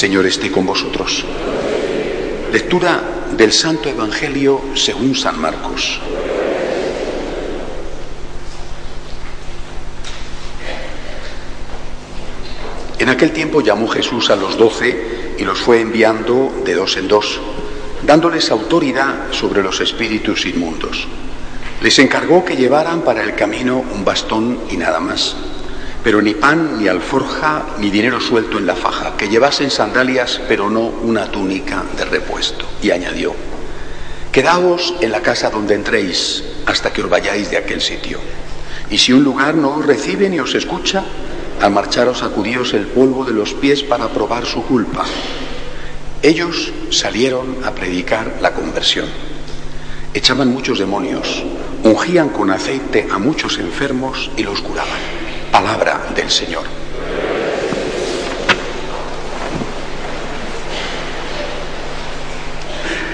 Señor esté con vosotros. Lectura del Santo Evangelio según San Marcos. En aquel tiempo llamó Jesús a los doce y los fue enviando de dos en dos, dándoles autoridad sobre los espíritus inmundos. Les encargó que llevaran para el camino un bastón y nada más, pero ni pan, ni alforja, ni dinero suelto en la faja, que llevasen sandalias, pero no una túnica de repuesto. Y añadió, Quedaos en la casa donde entréis hasta que os vayáis de aquel sitio. Y si un lugar no os recibe ni os escucha, al marcharos sacudíos el polvo de los pies para probar su culpa. Ellos salieron a predicar la conversión. Echaban muchos demonios, ungían con aceite a muchos enfermos y los curaban. Palabra del Señor.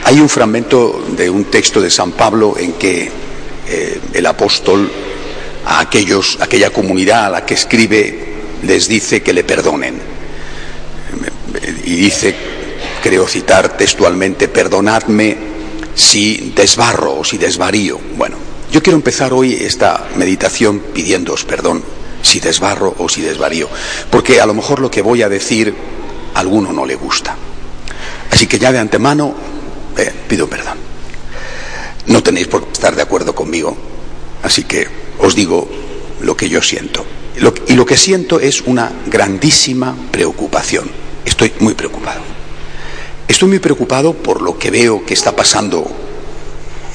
Hay un fragmento de un texto de San Pablo en que eh, el apóstol a aquellos, aquella comunidad a la que escribe les dice que le perdonen. Y dice, creo citar textualmente, perdonadme si desbarro o si desvarío. Bueno, yo quiero empezar hoy esta meditación pidiéndoos perdón si desbarro o si desvarío, porque a lo mejor lo que voy a decir a alguno no le gusta. Así que ya de antemano eh, pido perdón. No tenéis por qué estar de acuerdo conmigo, así que os digo lo que yo siento. Y lo que siento es una grandísima preocupación. Estoy muy preocupado. Estoy muy preocupado por lo que veo que está pasando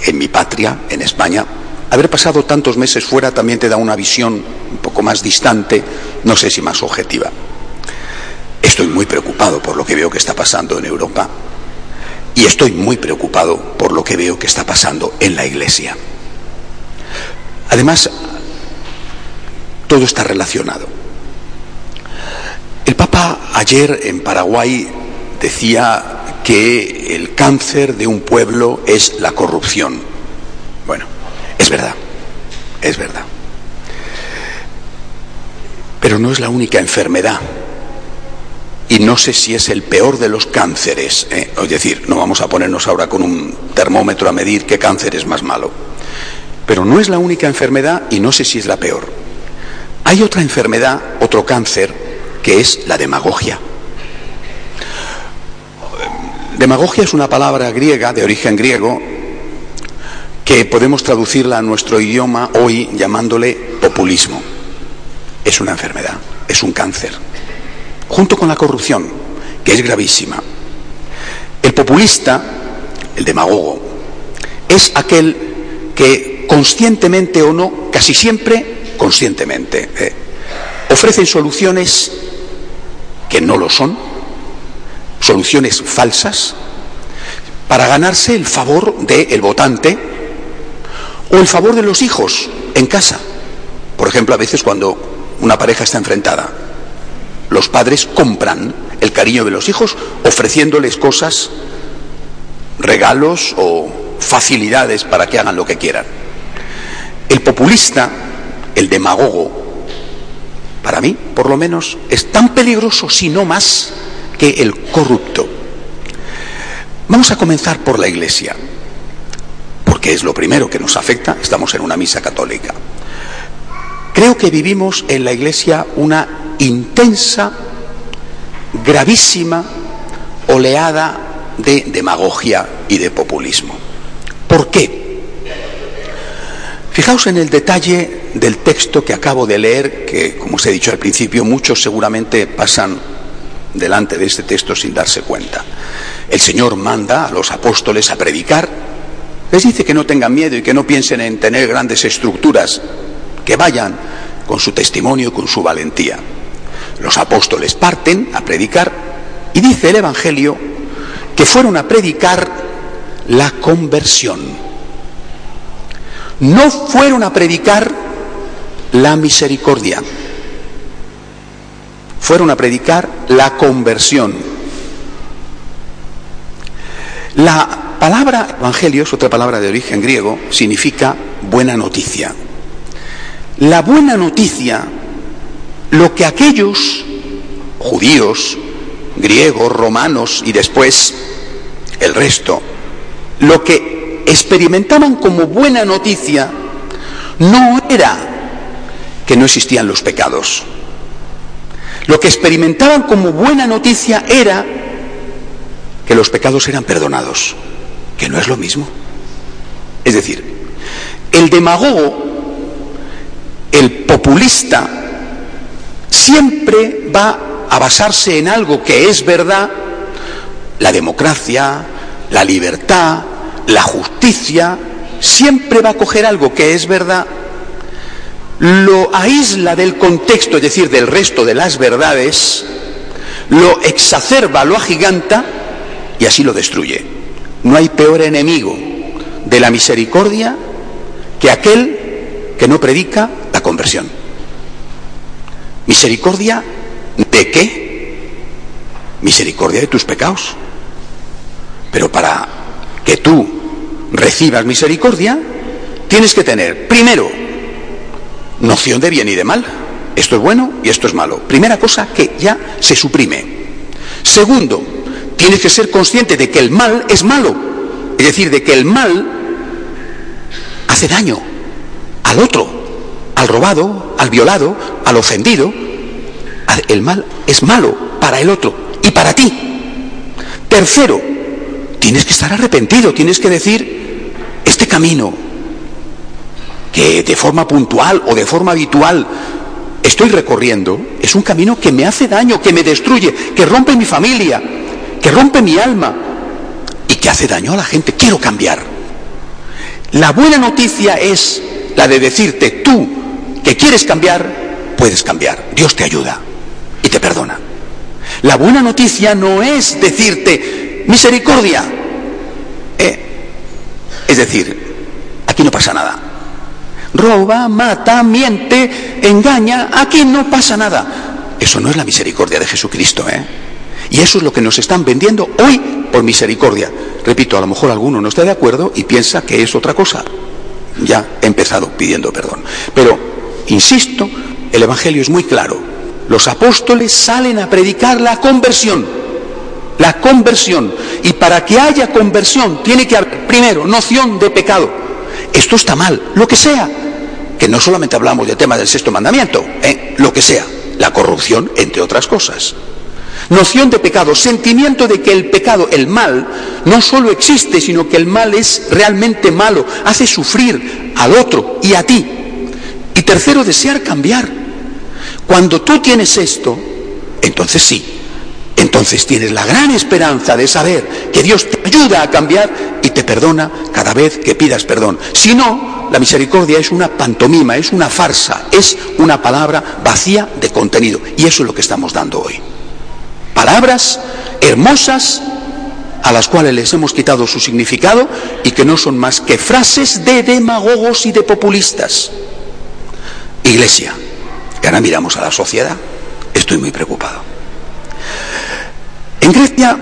en mi patria, en España. Haber pasado tantos meses fuera también te da una visión un poco más distante, no sé si más objetiva. Estoy muy preocupado por lo que veo que está pasando en Europa y estoy muy preocupado por lo que veo que está pasando en la Iglesia. Además, todo está relacionado. El Papa ayer en Paraguay decía que el cáncer de un pueblo es la corrupción. Bueno, es verdad, es verdad. Pero no es la única enfermedad. Y no sé si es el peor de los cánceres. ¿eh? Es decir, no vamos a ponernos ahora con un termómetro a medir qué cáncer es más malo. Pero no es la única enfermedad y no sé si es la peor. Hay otra enfermedad, otro cáncer, que es la demagogia. Demagogia es una palabra griega, de origen griego, que podemos traducirla a nuestro idioma hoy llamándole populismo. Es una enfermedad, es un cáncer, junto con la corrupción, que es gravísima. El populista, el demagogo, es aquel que conscientemente o no, casi siempre, conscientemente. ¿eh? ofrecen soluciones que no lo son, soluciones falsas, para ganarse el favor del votante o el favor de los hijos en casa. Por ejemplo, a veces cuando una pareja está enfrentada, los padres compran el cariño de los hijos ofreciéndoles cosas, regalos o facilidades para que hagan lo que quieran. El populista el demagogo, para mí, por lo menos, es tan peligroso, si no más, que el corrupto. Vamos a comenzar por la Iglesia, porque es lo primero que nos afecta, estamos en una misa católica. Creo que vivimos en la Iglesia una intensa, gravísima oleada de demagogia y de populismo. ¿Por qué? Fijaos en el detalle del texto que acabo de leer, que como os he dicho al principio, muchos seguramente pasan delante de este texto sin darse cuenta. El Señor manda a los apóstoles a predicar, les dice que no tengan miedo y que no piensen en tener grandes estructuras, que vayan con su testimonio y con su valentía. Los apóstoles parten a predicar y dice el Evangelio que fueron a predicar la conversión. No fueron a predicar la misericordia fueron a predicar la conversión. La palabra evangelio es otra palabra de origen griego, significa buena noticia. La buena noticia, lo que aquellos judíos, griegos, romanos y después el resto, lo que experimentaban como buena noticia, no era que no existían los pecados, lo que experimentaban como buena noticia era que los pecados eran perdonados, que no es lo mismo. Es decir, el demagogo, el populista, siempre va a basarse en algo que es verdad, la democracia, la libertad, la justicia, siempre va a coger algo que es verdad lo aísla del contexto, es decir, del resto de las verdades, lo exacerba, lo agiganta y así lo destruye. No hay peor enemigo de la misericordia que aquel que no predica la conversión. ¿Misericordia de qué? Misericordia de tus pecados. Pero para que tú recibas misericordia, tienes que tener, primero, noción de bien y de mal. Esto es bueno y esto es malo. Primera cosa que ya se suprime. Segundo, tienes que ser consciente de que el mal es malo. Es decir, de que el mal hace daño al otro, al robado, al violado, al ofendido. El mal es malo para el otro y para ti. Tercero, tienes que estar arrepentido, tienes que decir, este camino que de forma puntual o de forma habitual estoy recorriendo, es un camino que me hace daño, que me destruye, que rompe mi familia, que rompe mi alma y que hace daño a la gente. Quiero cambiar. La buena noticia es la de decirte, tú que quieres cambiar, puedes cambiar. Dios te ayuda y te perdona. La buena noticia no es decirte, misericordia. Eh, es decir, aquí no pasa nada roba, mata, miente, engaña, aquí no pasa nada. Eso no es la misericordia de Jesucristo, ¿eh? Y eso es lo que nos están vendiendo hoy por misericordia. Repito, a lo mejor alguno no está de acuerdo y piensa que es otra cosa. Ya he empezado pidiendo perdón. Pero, insisto, el Evangelio es muy claro. Los apóstoles salen a predicar la conversión. La conversión. Y para que haya conversión tiene que haber, primero, noción de pecado. Esto está mal, lo que sea que no solamente hablamos del tema del sexto mandamiento, ¿eh? lo que sea, la corrupción, entre otras cosas. Noción de pecado, sentimiento de que el pecado, el mal, no solo existe, sino que el mal es realmente malo, hace sufrir al otro y a ti. Y tercero, desear cambiar. Cuando tú tienes esto, entonces sí, entonces tienes la gran esperanza de saber que Dios te ayuda a cambiar y te perdona cada vez que pidas perdón. Si no, la misericordia es una pantomima, es una farsa, es una palabra vacía de contenido. Y eso es lo que estamos dando hoy. Palabras hermosas a las cuales les hemos quitado su significado y que no son más que frases de demagogos y de populistas. Iglesia, que ahora miramos a la sociedad, estoy muy preocupado. En Grecia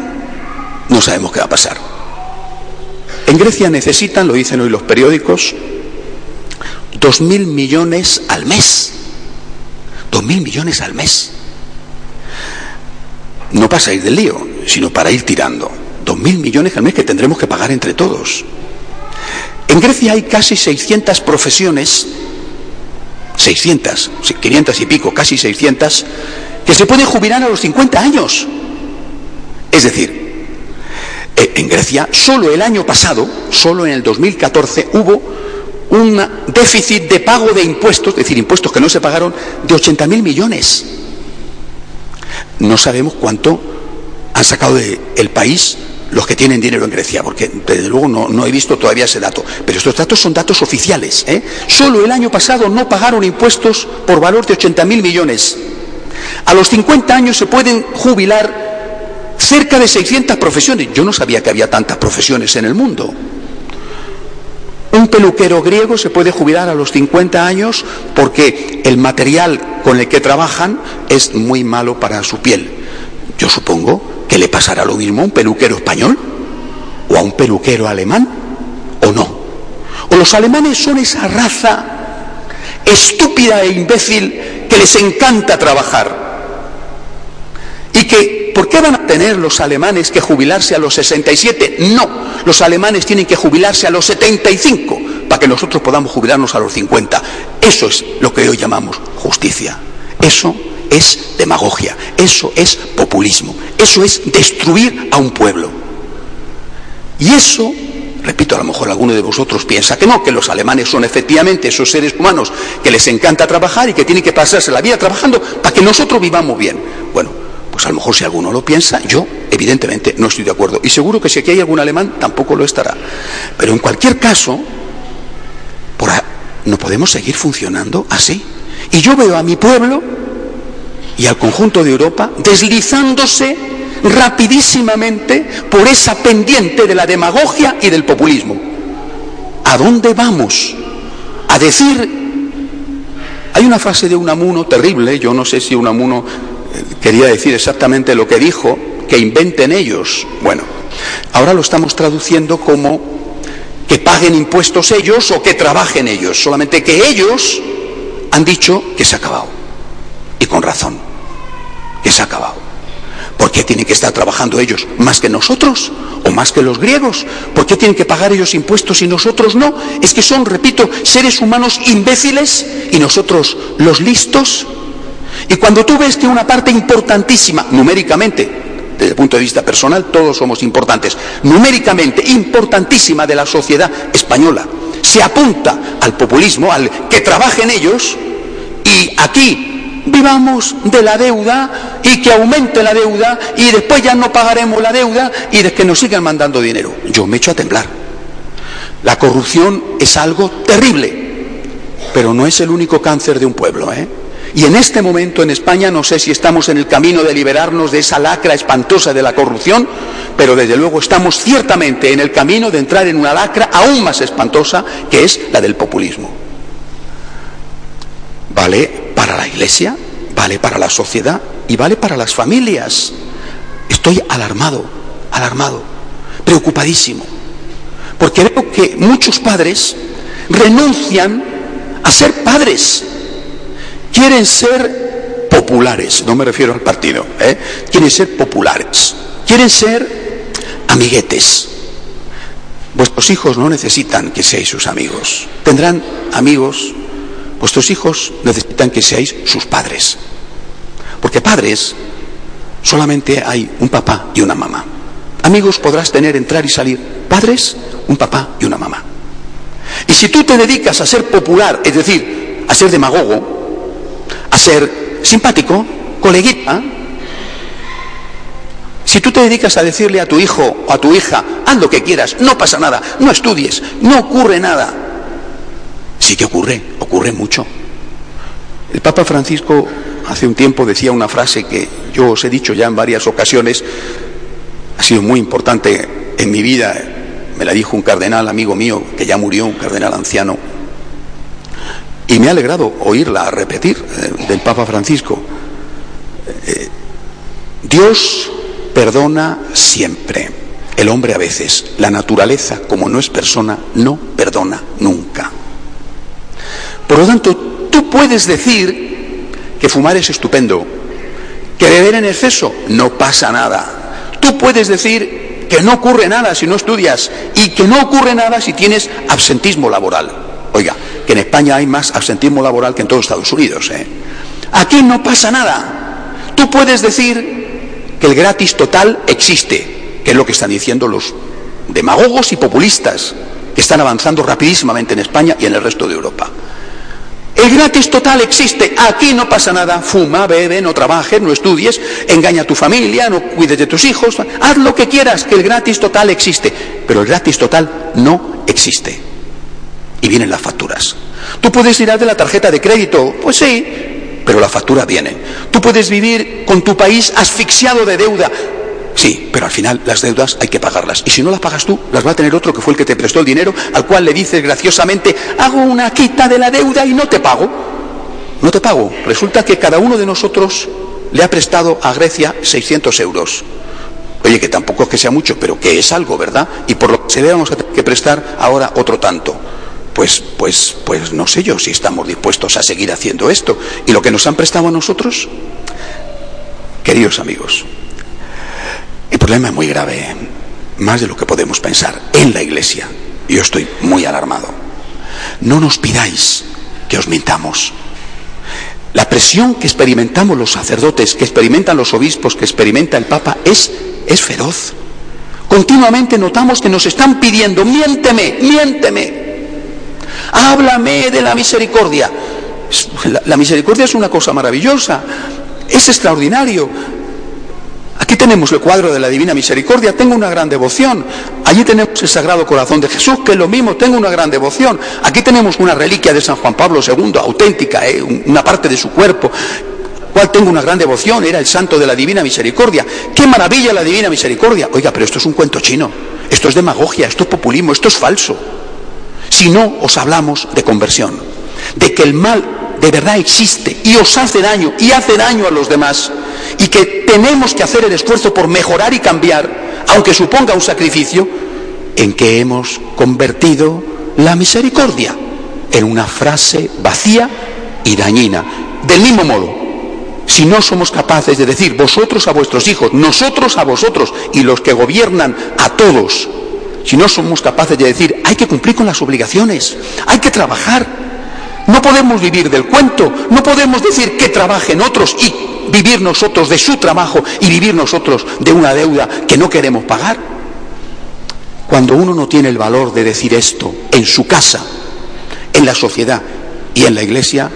no sabemos qué va a pasar. En Grecia necesitan, lo dicen hoy los periódicos, dos mil millones al mes. Dos mil millones al mes. No para salir del lío, sino para ir tirando. Dos mil millones al mes que tendremos que pagar entre todos. En Grecia hay casi 600 profesiones, 600, 500 y pico, casi 600, que se pueden jubilar a los 50 años. Es decir, eh, en Grecia, solo el año pasado, solo en el 2014, hubo un déficit de pago de impuestos, es decir, impuestos que no se pagaron, de 80.000 millones. No sabemos cuánto han sacado del país los que tienen dinero en Grecia, porque desde luego no, he visto todavía ese dato. Pero estos datos son datos oficiales. ¿eh? Solo el año pasado no pagaron impuestos por valor de 80.000 millones. A los 50 años se pueden jubilar cerca de 600 profesiones. Yo no sabía que había tantas profesiones en el mundo. Un peluquero griego se puede jubilar a los 50 años porque el material con el que trabajan es muy malo para su piel. Yo supongo que le pasará lo mismo a un peluquero español o a un peluquero alemán o no. O los alemanes son esa raza estúpida e imbécil que les encanta trabajar y que, ¿por qué van a tener los alemanes que jubilarse a los 67? No, los alemanes tienen que jubilarse a los 75 para que nosotros podamos jubilarnos a los 50. Eso es lo que hoy llamamos justicia. Eso es demagogia, eso es populismo, eso es destruir a un pueblo. Y eso, repito, a lo mejor alguno de vosotros piensa que no, que los alemanes son efectivamente esos seres humanos que les encanta trabajar y que tienen que pasarse la vida trabajando para que nosotros vivamos bien. Pues a lo mejor si alguno lo piensa, yo evidentemente no estoy de acuerdo. Y seguro que si aquí hay algún alemán tampoco lo estará. Pero en cualquier caso, no podemos seguir funcionando así. Y yo veo a mi pueblo y al conjunto de Europa deslizándose rapidísimamente por esa pendiente de la demagogia y del populismo. ¿A dónde vamos? A decir... Hay una frase de Unamuno terrible, yo no sé si Unamuno quería decir exactamente lo que dijo, que inventen ellos. Bueno, ahora lo estamos traduciendo como que paguen impuestos ellos o que trabajen ellos, solamente que ellos han dicho que se ha acabado. Y con razón, que se ha acabado. ¿Por qué tienen que estar trabajando ellos más que nosotros o más que los griegos? ¿Por qué tienen que pagar ellos impuestos y nosotros no? Es que son, repito, seres humanos imbéciles y nosotros los listos. Y cuando tú ves que una parte importantísima, numéricamente, desde el punto de vista personal, todos somos importantes, numéricamente importantísima de la sociedad española, se apunta al populismo, al que trabajen ellos, y aquí vivamos de la deuda y que aumente la deuda y después ya no pagaremos la deuda y de que nos sigan mandando dinero. Yo me echo a temblar. La corrupción es algo terrible, pero no es el único cáncer de un pueblo. ¿eh? Y en este momento en España no sé si estamos en el camino de liberarnos de esa lacra espantosa de la corrupción, pero desde luego estamos ciertamente en el camino de entrar en una lacra aún más espantosa, que es la del populismo. Vale para la Iglesia, vale para la sociedad y vale para las familias. Estoy alarmado, alarmado, preocupadísimo, porque veo que muchos padres renuncian a ser padres quieren ser populares, no me refiero al partido, ¿eh? quieren ser populares, quieren ser amiguetes. Vuestros hijos no necesitan que seáis sus amigos, tendrán amigos, vuestros hijos necesitan que seáis sus padres, porque padres solamente hay un papá y una mamá. Amigos podrás tener, entrar y salir, padres, un papá y una mamá. Y si tú te dedicas a ser popular, es decir, a ser demagogo, ser simpático, coleguita. Si tú te dedicas a decirle a tu hijo o a tu hija, haz lo que quieras, no pasa nada, no estudies, no ocurre nada. Sí que ocurre, ocurre mucho. El Papa Francisco hace un tiempo decía una frase que yo os he dicho ya en varias ocasiones, ha sido muy importante en mi vida, me la dijo un cardenal amigo mío que ya murió, un cardenal anciano, y me ha alegrado oírla repetir eh, del Papa Francisco. Eh, Dios perdona siempre. El hombre a veces, la naturaleza, como no es persona, no perdona nunca. Por lo tanto, tú puedes decir que fumar es estupendo, que beber en exceso no pasa nada. Tú puedes decir que no ocurre nada si no estudias y que no ocurre nada si tienes absentismo laboral. Oiga, que en España hay más absentismo laboral que en todos Estados Unidos. ¿eh? Aquí no pasa nada. Tú puedes decir que el gratis total existe, que es lo que están diciendo los demagogos y populistas. que están avanzando rapidísimamente en España y en el resto de Europa. El gratis total existe. Aquí no pasa nada. Fuma, bebe, no trabajes, no estudies, engaña a tu familia, no cuides de tus hijos. Haz lo que quieras, que el gratis total existe. Pero el gratis total no existe. Y vienen las facturas. Tú puedes tirar de la tarjeta de crédito. Pues sí, pero la factura viene. Tú puedes vivir con tu país asfixiado de deuda. Sí, pero al final las deudas hay que pagarlas. Y si no las pagas tú, las va a tener otro que fue el que te prestó el dinero, al cual le dices graciosamente, hago una quita de la deuda y no te pago. No te pago. Resulta que cada uno de nosotros le ha prestado a Grecia 600 euros. Oye, que tampoco es que sea mucho, pero que es algo, ¿verdad? Y por lo que se le vamos a tener que prestar ahora otro tanto. Pues, pues, pues no sé yo si estamos dispuestos a seguir haciendo esto. ¿Y lo que nos han prestado a nosotros? Queridos amigos, el problema es muy grave, más de lo que podemos pensar, en la iglesia. Yo estoy muy alarmado. No nos pidáis que os mintamos. La presión que experimentamos los sacerdotes, que experimentan los obispos, que experimenta el Papa, es, es feroz. Continuamente notamos que nos están pidiendo, miénteme, miénteme. Háblame de la misericordia. La, misericordia es una cosa maravillosa, es extraordinario, Aquí tenemos el cuadro de la Divina Misericordia, tengo una gran devoción. Allí tenemos el Sagrado Corazón de Jesús, que es lo mismo, tengo una gran devoción. Aquí tenemos una reliquia de San Juan Pablo II, auténtica, ¿eh? una parte de su cuerpo, cual tengo una gran devoción, era el santo de la Divina Misericordia. ¡Qué maravilla la Divina Misericordia! Oiga, pero esto es un cuento chino, esto es demagogia, esto es populismo, esto es falso. Si no os hablamos de conversión, de que el mal de verdad existe y os hace daño y hace daño a los demás, y que tenemos que hacer el esfuerzo por mejorar y cambiar, aunque suponga un sacrificio, en que hemos convertido la misericordia en una frase vacía y dañina. Del mismo modo, si no somos capaces de decir vosotros a vuestros hijos, nosotros a vosotros y los que gobiernan a todos, si no somos capaces de decir hay que cumplir con las obligaciones, hay que trabajar, no podemos vivir del cuento, no podemos decir que trabajen otros y vivir nosotros de su trabajo y vivir nosotros de una deuda que no queremos pagar. Cuando uno no tiene el valor de decir esto en su casa, en la sociedad y en la iglesia,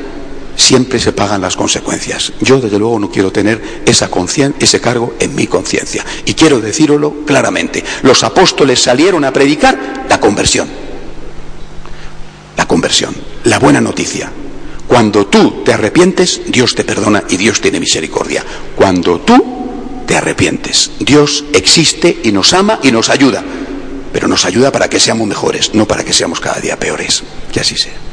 siempre se pagan las consecuencias. Yo, desde luego, no quiero tener ese cargo en mi conciencia. Y quiero decirlo claramente. Los apóstoles salieron a predicar la conversión. La conversión, la buena noticia. Cuando tú te arrepientes, Dios te perdona y Dios tiene misericordia. Cuando tú te arrepientes, Dios existe y nos ama y nos ayuda. Pero nos ayuda para que seamos mejores, no para que seamos cada día peores. Que así sea.